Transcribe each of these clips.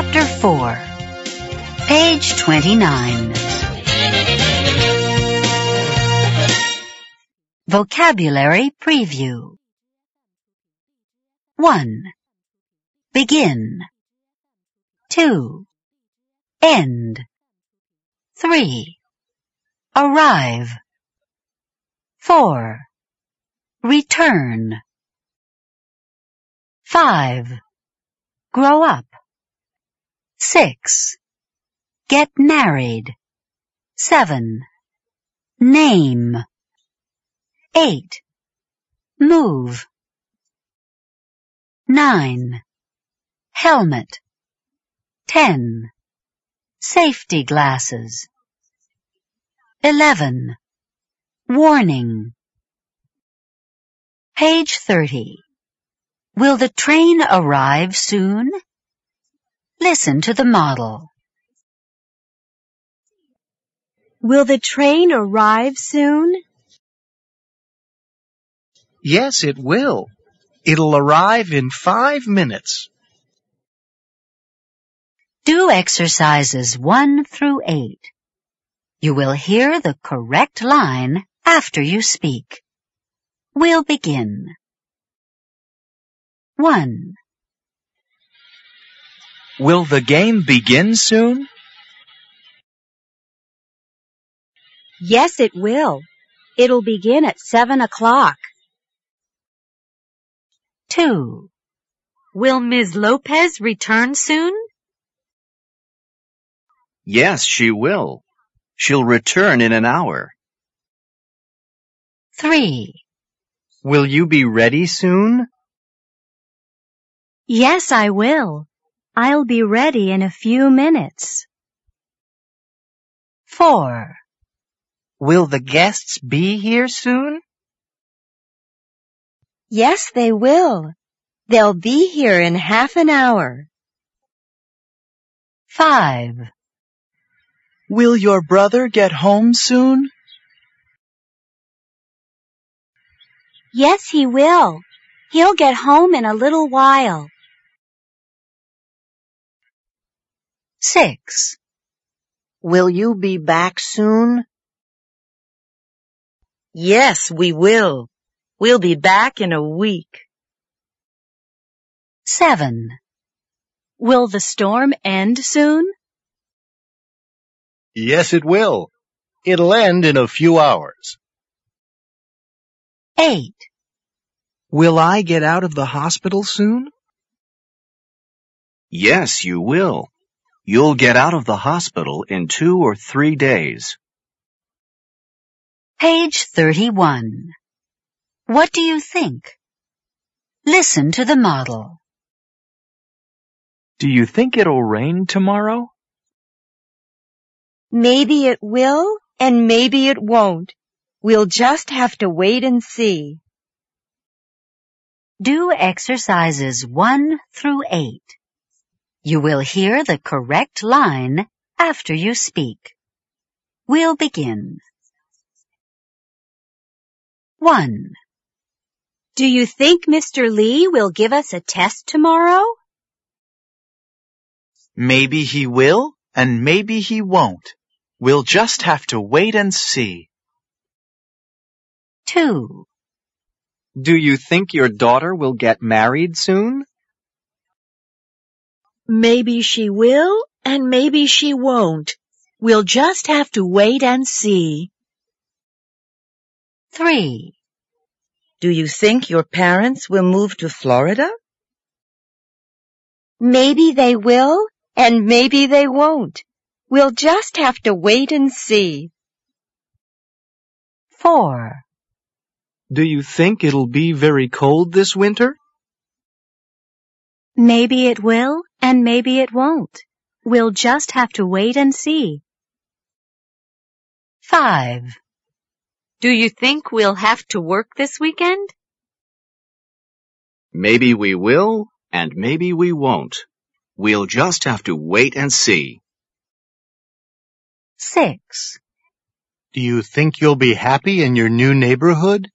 Chapter 4 Page 29 Vocabulary Preview 1. Begin 2. End 3. Arrive 4. Return 5. Grow up 6. Get married 7. Name 8. Move 9. Helmet 10. Safety glasses 11. Warning Page 30. Will the train arrive soon? Listen to the model. Will the train arrive soon? Yes, it will. It'll arrive in five minutes. Do exercises 1 through 8. You will hear the correct line after you speak. We'll begin. 1. Will the game begin soon? Yes, it will. It'll begin at seven o'clock. 2. Will Ms. Lopez return soon? Yes, she will. She'll return in an hour. 3. Will you be ready soon? Yes, I will. I'll be ready in a few minutes. 4. Will the guests be here soon? Yes, they will. They'll be here in half an hour. 5. Will your brother get home soon? Yes, he will. He'll get home in a little while. 6. Will you be back soon? Yes, we will. We'll be back in a week. 7. Will the storm end soon? Yes, it will. It'll end in a few hours. 8. Will I get out of the hospital soon? Yes, you will. You'll get out of the hospital in two or three days. Page 31. What do you think? Listen to the model. Do you think it'll rain tomorrow? Maybe it will and maybe it won't. We'll just have to wait and see. Do exercises 1 through 8. You will hear the correct line after you speak. We'll begin. 1. Do you think Mr. Lee will give us a test tomorrow? Maybe he will and maybe he won't. We'll just have to wait and see. 2. Do you think your daughter will get married soon? Maybe she will and maybe she won't. We'll just have to wait and see. 3. Do you think your parents will move to Florida? Maybe they will and maybe they won't. We'll just have to wait and see. 4. Do you think it'll be very cold this winter? Maybe it will and maybe it won't. We'll just have to wait and see. 5. Do you think we'll have to work this weekend? Maybe we will, and maybe we won't. We'll just have to wait and see. 6. Do you think you'll be happy in your new neighborhood?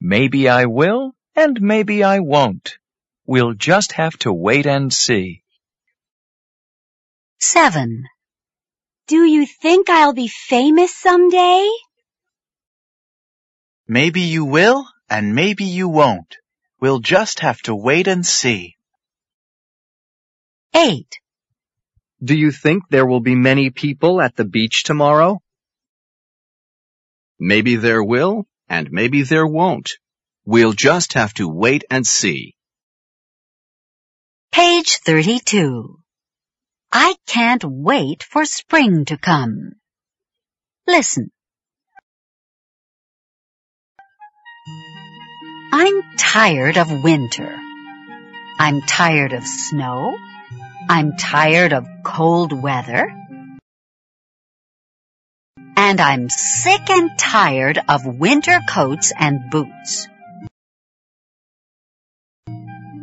Maybe I will, and maybe I won't. We'll just have to wait and see. 7. Do you think I'll be famous someday? Maybe you will and maybe you won't. We'll just have to wait and see. 8. Do you think there will be many people at the beach tomorrow? Maybe there will, and maybe there won't. We'll just have to wait and see. Page 32. I can't wait for spring to come. Listen. I'm tired of winter. I'm tired of snow. I'm tired of cold weather. And I'm sick and tired of winter coats and boots.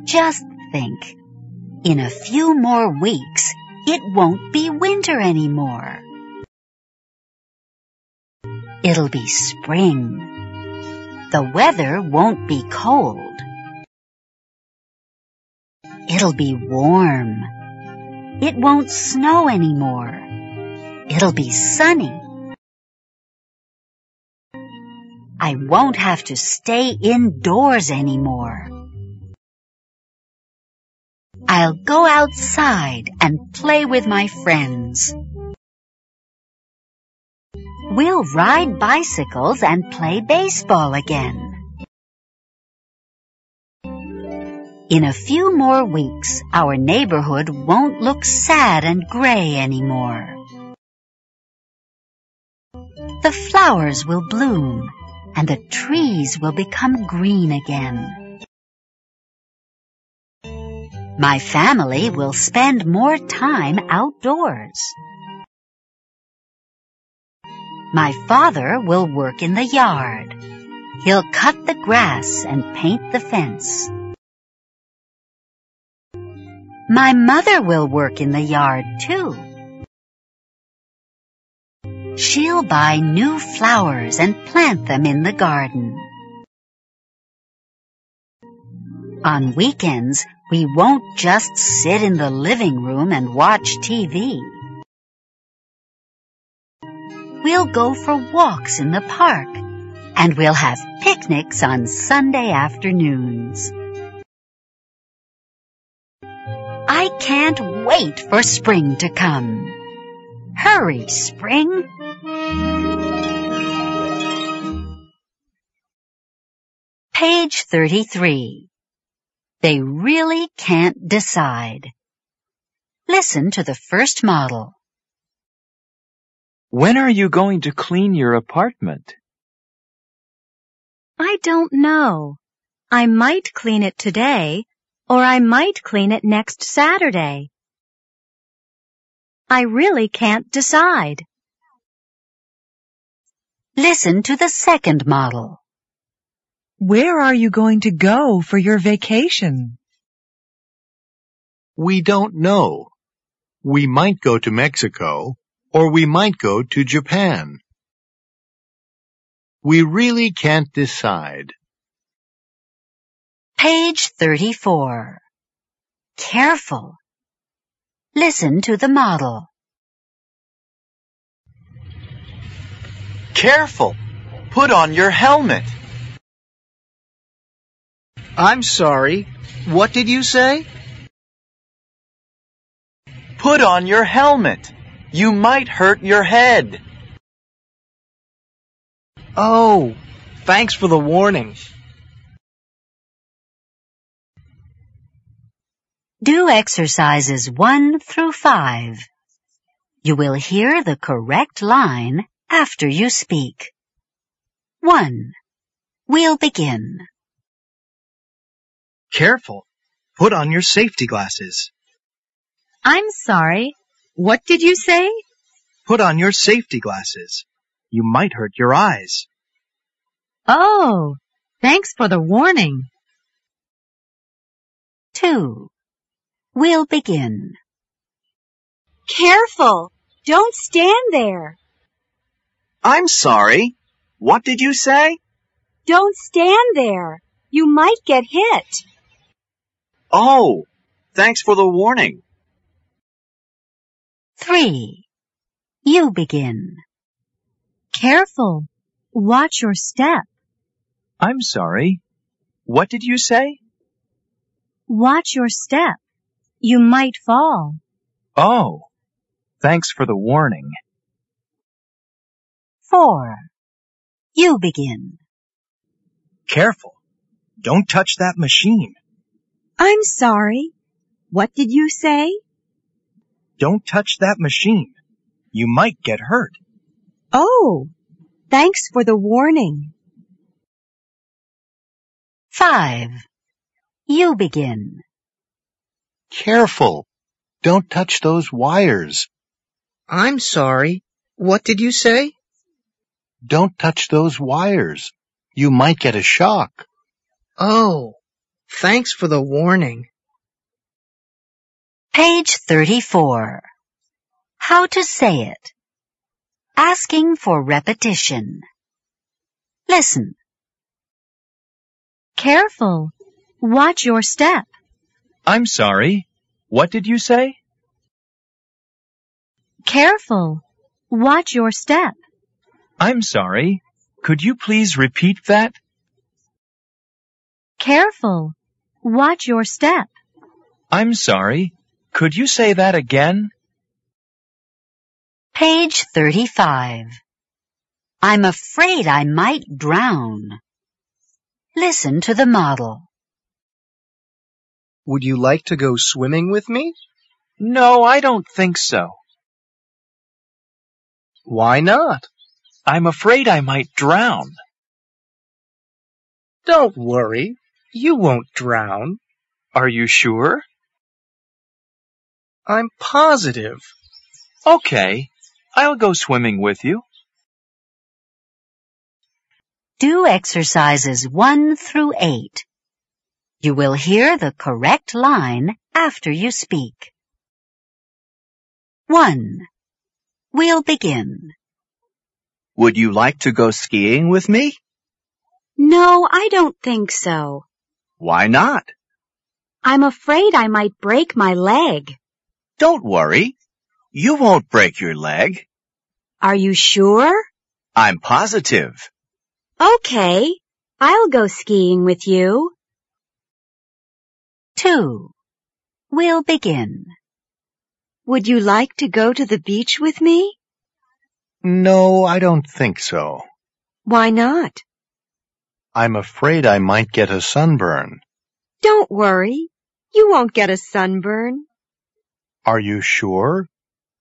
Just think. In a few more weeks, it won't be winter anymore. It'll be spring. The weather won't be cold. It'll be warm. It won't snow anymore. It'll be sunny. I won't have to stay indoors anymore. I'll go outside and play with my friends. We'll ride bicycles and play baseball again. In a few more weeks, our neighborhood won't look sad and gray anymore. The flowers will bloom and the trees will become green again. My family will spend more time outdoors. My father will work in the yard. He'll cut the grass and paint the fence. My mother will work in the yard too. She'll buy new flowers and plant them in the garden. On weekends, we won't just sit in the living room and watch TV. We'll go for walks in the park and we'll have picnics on Sunday afternoons. I can't wait for spring to come. Hurry, spring! Page 33. They really can't decide. Listen to the first model. When are you going to clean your apartment? I don't know. I might clean it today, or I might clean it next Saturday. I really can't decide. Listen to the second model. Where are you going to go for your vacation? We don't know. We might go to Mexico, or we might go to Japan. We really can't decide. Page 34. Careful. Listen to the model. Careful! Put on your helmet! I'm sorry. What did you say? Put on your helmet! You might hurt your head. Oh, thanks for the warning. Do exercises 1 through 5. You will hear the correct line after you speak. 1. We'll begin. Careful. Put on your safety glasses. I'm sorry. What did you say? Put on your safety glasses. You might hurt your eyes. Oh, thanks for the warning. 2. We'll begin. Careful! Don't stand there. I'm sorry. What did you say? Don't stand there. You might get hit. Oh, thanks for the warning. 3. You begin. Careful. Watch your step. I'm sorry. What did you say? Watch your step. You might fall. Oh, thanks for the warning. 4. You begin. Careful. Don't touch that machine. I'm sorry. What did you say? Don't touch that machine. You might get hurt. Oh, thanks for the warning. 5. You begin. Careful. Don't touch those wires. I'm sorry. What did you say? Don't touch those wires. You might get a shock. Oh, thanks for the warning. Page 34. How to say it. Asking for repetition. Listen. Careful. Watch your step. I'm sorry. What did you say? Careful. Watch your step. I'm sorry. Could you please repeat that? Careful. Watch your step. I'm sorry. Could you say that again? Page 35. I'm afraid I might drown. Listen to the model. Would you like to go swimming with me? No, I don't think so. Why not? I'm afraid I might drown. Don't worry. You won't drown. Are you sure? I'm positive. Okay. I'll go swimming with you. Do exercises 1 through 8. You will hear the correct line after you speak. 1. We'll begin. Would you like to go skiing with me? No, I don't think so. Why not? I'm afraid I might break my leg. Don't worry. You won't break your leg. Are you sure? I'm positive. Okay. I'll go skiing with you. 2. We'll begin. Would you like to go to the beach with me? No, I don't think so. Why not? I'm afraid I might get a sunburn. Don't worry. You won't get a sunburn. Are you sure?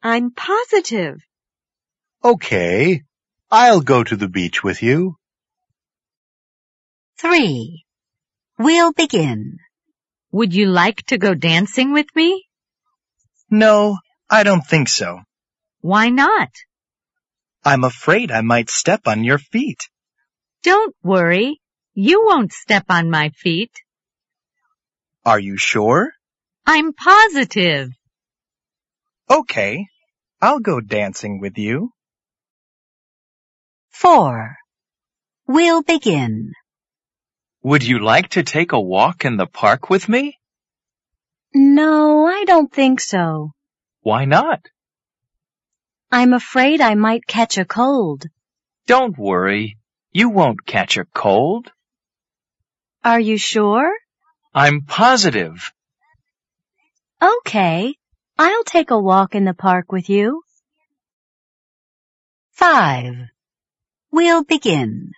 I'm positive. Okay. I'll go to the beach with you. 3. We'll begin. Would you like to go dancing with me? No, I don't think so. Why not? I'm afraid I might step on your feet. Don't worry. You won't step on my feet. Are you sure? I'm positive. Okay. I'll go dancing with you. 4. We'll begin. Would you like to take a walk in the park with me? No, I don't think so. Why not? I'm afraid I might catch a cold. Don't worry. You won't catch a cold. Are you sure? I'm positive. Okay. I'll take a walk in the park with you. 5. We'll begin.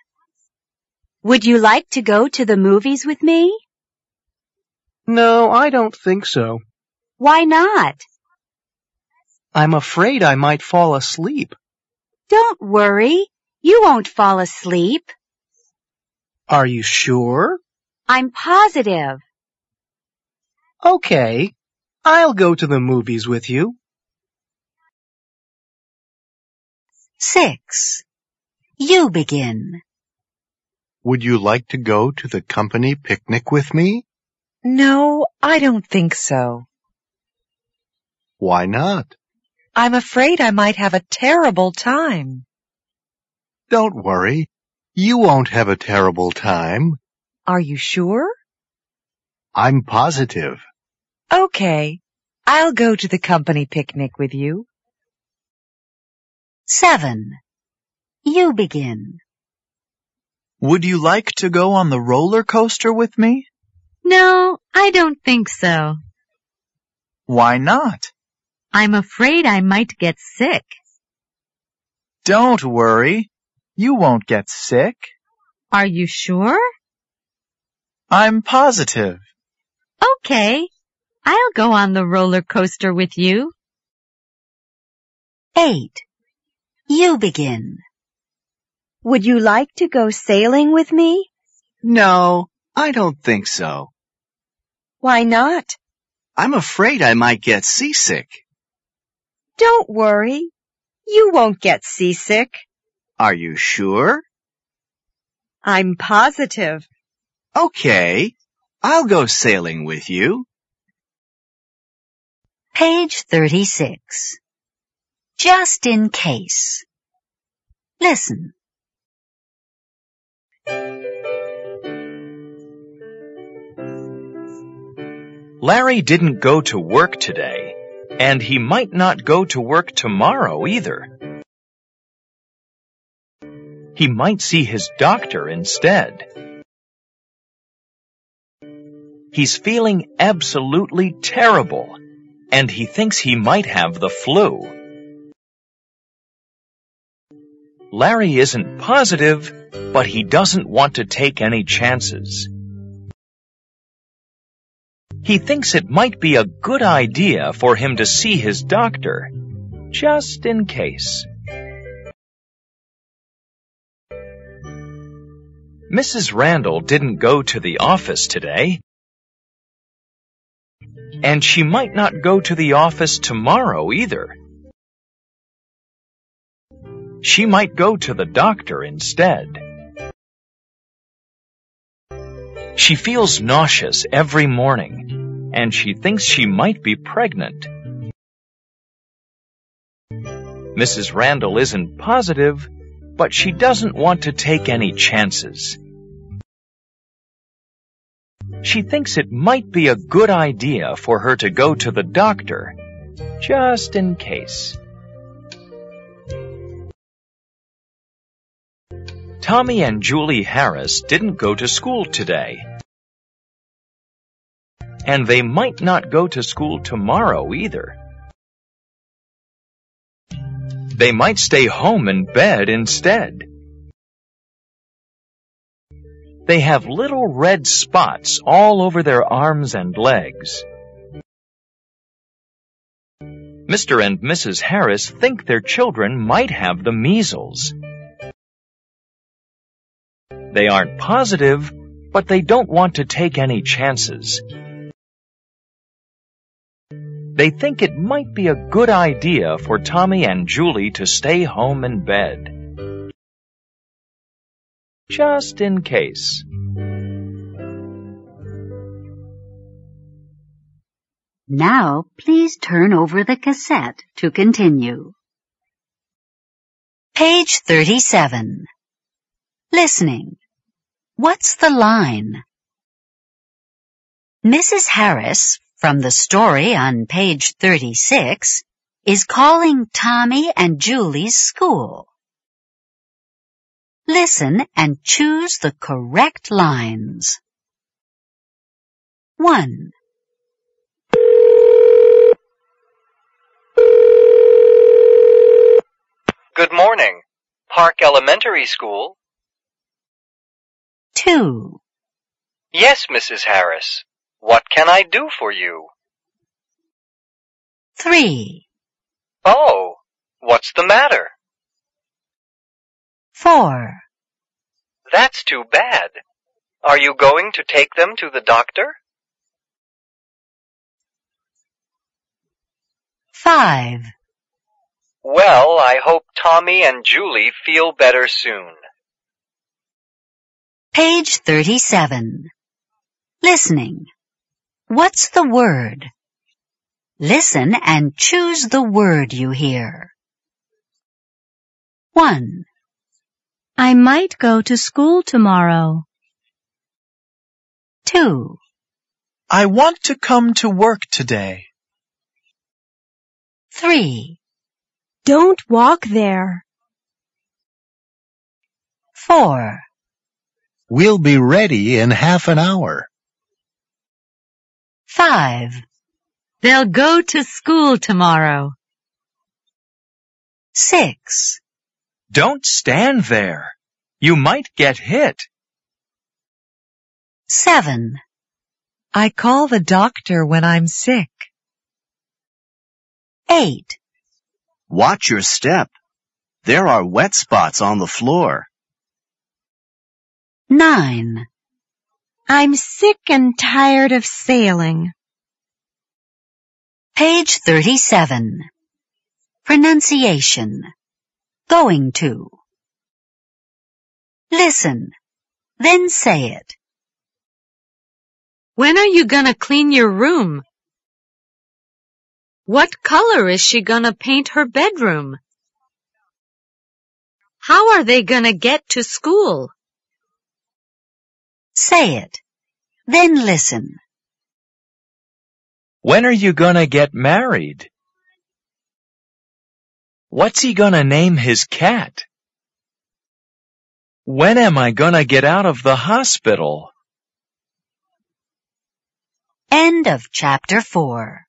Would you like to go to the movies with me? No, I don't think so. Why not? I'm afraid I might fall asleep. Don't worry. You won't fall asleep. Are you sure? I'm positive. Okay. I'll go to the movies with you. 6. You begin. Would you like to go to the company picnic with me? No, I don't think so. Why not? I'm afraid I might have a terrible time. Don't worry. You won't have a terrible time. Are you sure? I'm positive. Okay, I'll go to the company picnic with you. 7. You begin. Would you like to go on the roller coaster with me? No, I don't think so. Why not? I'm afraid I might get sick. Don't worry. You won't get sick. Are you sure? I'm positive. Okay. I'll go on the roller coaster with you. 8. You begin. Would you like to go sailing with me? No, I don't think so. Why not? I'm afraid I might get seasick. Don't worry. You won't get seasick. Are you sure? I'm positive. Okay. I'll go sailing with you. Page 36. Just in case. Listen. Larry didn't go to work today, and he might not go to work tomorrow either. He might see his doctor instead. He's feeling absolutely terrible, and he thinks he might have the flu. Larry isn't positive, but he doesn't want to take any chances. He thinks it might be a good idea for him to see his doctor, just in case. Mrs. Randall didn't go to the office today. And she might not go to the office tomorrow either. She might go to the doctor instead. She feels nauseous every morning, and she thinks she might be pregnant. Mrs. Randall isn't positive, but she doesn't want to take any chances. She thinks it might be a good idea for her to go to the doctor, just in case. Tommy and Julie Harris didn't go to school today. And they might not go to school tomorrow either. They might stay home in bed instead. They have little red spots all over their arms and legs. Mr. and Mrs. Harris think their children might have the measles. They aren't positive, but they don't want to take any chances. They think it might be a good idea for Tommy and Julie to stay home in bed. Just in case. Now, please turn over the cassette to continue. Page 37. Listening. What's the line? Mrs. Harris, from the story on page 36, is calling Tommy and Julie's school. Listen and choose the correct lines. 1. Good morning. Park Elementary School. 2. Yes, Mrs. Harris. What can I do for you? 3. Oh, what's the matter? 4. That's too bad. Are you going to take them to the doctor? 5. Well, I hope Tommy and Julie feel better soon. Page 37. Listening. What's the word? Listen and choose the word you hear. 1. I might go to school tomorrow. 2. I want to come to work today. 3, Don't walk there. 4, We'll be ready in half an hour. 5, They'll go to school tomorrow. 6, Don't stand there. You might get hit. 7, I call the doctor when I'm sick. 8, Watch your step. There are wet spots on the floor. 9, I'm sick and tired of sailing. Page 37. Pronunciation. Going to. Listen. Then say it. When are you gonna clean your room? What color is she gonna paint her bedroom? How are they gonna get to school? Say it. Then listen. When are you gonna get married? What's he gonna name his cat? When am I gonna get out of the hospital? End of chapter 4.